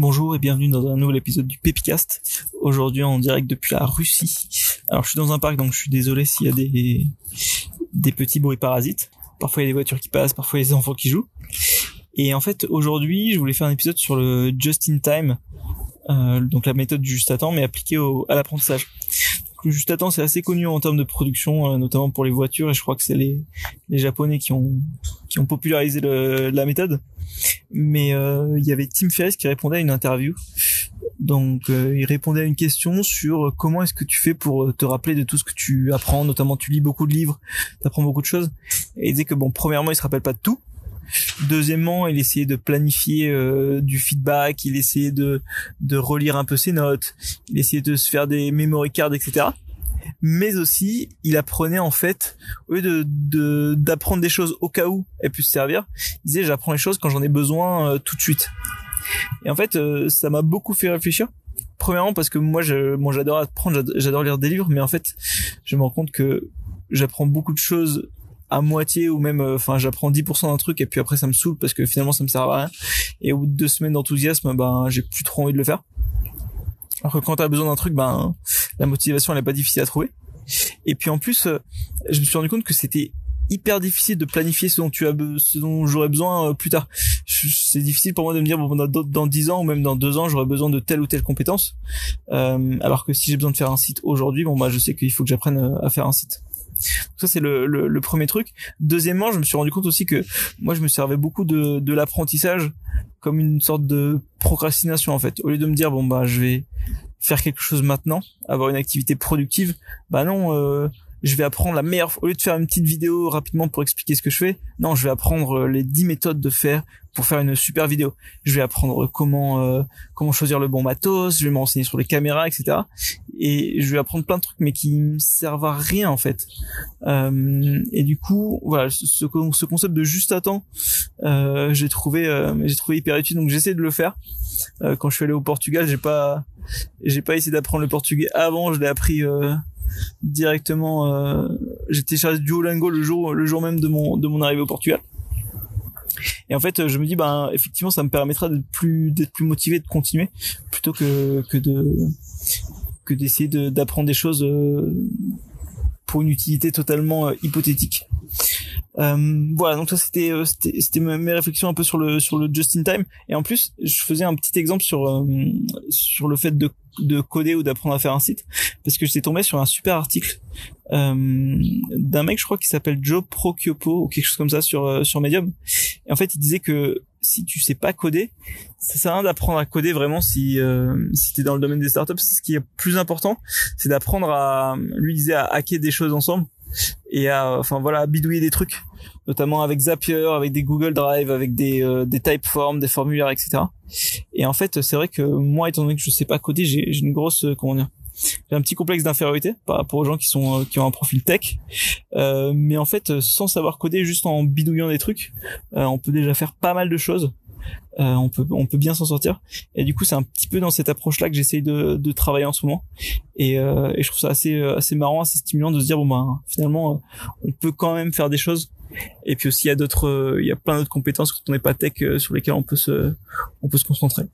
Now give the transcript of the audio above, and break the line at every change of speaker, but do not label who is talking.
Bonjour et bienvenue dans un nouvel épisode du Pépicast. Aujourd'hui en direct depuis la Russie. Alors je suis dans un parc donc je suis désolé s'il y a des des petits bruits parasites. Parfois il y a des voitures qui passent, parfois il y a des enfants qui jouent. Et en fait aujourd'hui je voulais faire un épisode sur le just in time, euh, donc la méthode du juste à temps mais appliquée au, à l'apprentissage. Juste à temps c'est assez connu en termes de production, euh, notamment pour les voitures et je crois que c'est les les japonais qui ont qui ont popularisé le, la méthode mais euh, il y avait Tim Ferriss qui répondait à une interview. Donc euh, il répondait à une question sur comment est-ce que tu fais pour euh, te rappeler de tout ce que tu apprends, notamment tu lis beaucoup de livres, tu apprends beaucoup de choses. Et il disait que bon, premièrement, il se rappelle pas de tout. Deuxièmement, il essayait de planifier du feedback, il essayait de, de relire un peu ses notes, il essayait de se faire des memory cards, etc mais aussi il apprenait en fait au lieu de d'apprendre des choses au cas où elles puissent servir, il disait j'apprends les choses quand j'en ai besoin euh, tout de suite. Et en fait euh, ça m'a beaucoup fait réfléchir. Premièrement parce que moi je moi j'adore apprendre, j'adore lire des livres, mais en fait je me rends compte que j'apprends beaucoup de choses à moitié ou même euh, enfin j'apprends 10% d'un truc et puis après ça me saoule parce que finalement ça me sert à rien et au bout de deux semaines d'enthousiasme ben j'ai plus trop envie de le faire alors que quand t'as besoin d'un truc, ben la motivation elle est pas difficile à trouver. Et puis en plus, euh, je me suis rendu compte que c'était hyper difficile de planifier ce dont tu as ce dont j'aurais besoin euh, plus tard. C'est difficile pour moi de me dire bon dans, 10 ans ou même dans 2 ans j'aurais besoin de telle ou telle compétence. Euh, alors que si j'ai besoin de faire un site aujourd'hui, bon bah je sais qu'il faut que j'apprenne à faire un site. Ça c'est le, le, le, premier truc. Deuxièmement, je me suis rendu compte aussi que moi je me servais beaucoup de, de l'apprentissage comme une sorte de procrastination en fait. Au lieu de me dire bon bah je vais faire quelque chose maintenant, avoir une activité productive, bah non, euh, je vais apprendre la meilleure au lieu de faire une petite vidéo rapidement pour expliquer ce que je fais non je vais apprendre les 10 méthodes de faire pour faire une super vidéo. Je vais apprendre comment euh, comment choisir le bon matos je vais me renseigner sur les caméras etc et je vais apprendre plein de trucs mais qui me servent à rien en fait. Euh, et du coup voilà ce, ce concept de juste à temps euh, j'ai trouvé euh, j'ai trouvé hyper utile donc j'essaie de le faire. Quand je suis allé au Portugal j'ai pas j'ai pas essayé d'apprendre le portugais avant je l'ai appris directement euh, j'ai téléchargé Duolingo le jour le jour même de mon de mon arrivée au Portugal et en fait je me dis ben effectivement ça me permettra d'être plus d'être plus motivé de continuer plutôt que que de que d'essayer d'apprendre des choses euh, pour une utilité totalement euh, hypothétique. Euh, voilà, donc ça c'était euh, c'était mes réflexions un peu sur le sur le just in time. Et en plus je faisais un petit exemple sur sur le fait de de coder ou d'apprendre à faire un site parce que j'étais tombé sur un super article euh, d'un mec je crois qui s'appelle Joe Procchiopo ou quelque chose comme ça sur sur Medium et en fait il disait que si tu sais pas coder ça sert à rien d'apprendre à coder vraiment si euh, si t'es dans le domaine des startups. Ce qui est plus important c'est d'apprendre à lui disait à hacker des choses ensemble et à enfin voilà bidouiller des trucs notamment avec Zapier avec des Google Drive avec des euh, des typeforms des formulaires etc et en fait c'est vrai que moi étant donné que je sais pas coder j'ai une grosse euh, comment dire j'ai un petit complexe d'infériorité par rapport aux gens qui sont euh, qui ont un profil tech. Euh, mais en fait sans savoir coder juste en bidouillant des trucs on peut déjà faire pas mal de choses. Euh, on peut on peut bien s'en sortir. Et du coup c'est un petit peu dans cette approche là que j'essaye de, de travailler en ce moment. Et, euh, et je trouve ça assez euh, assez marrant assez stimulant de se dire bon ben finalement euh, on peut quand même faire des choses. Et puis aussi il y a d'autres il y a plein d'autres compétences quand on n'est pas tech sur lesquelles on peut se on peut se concentrer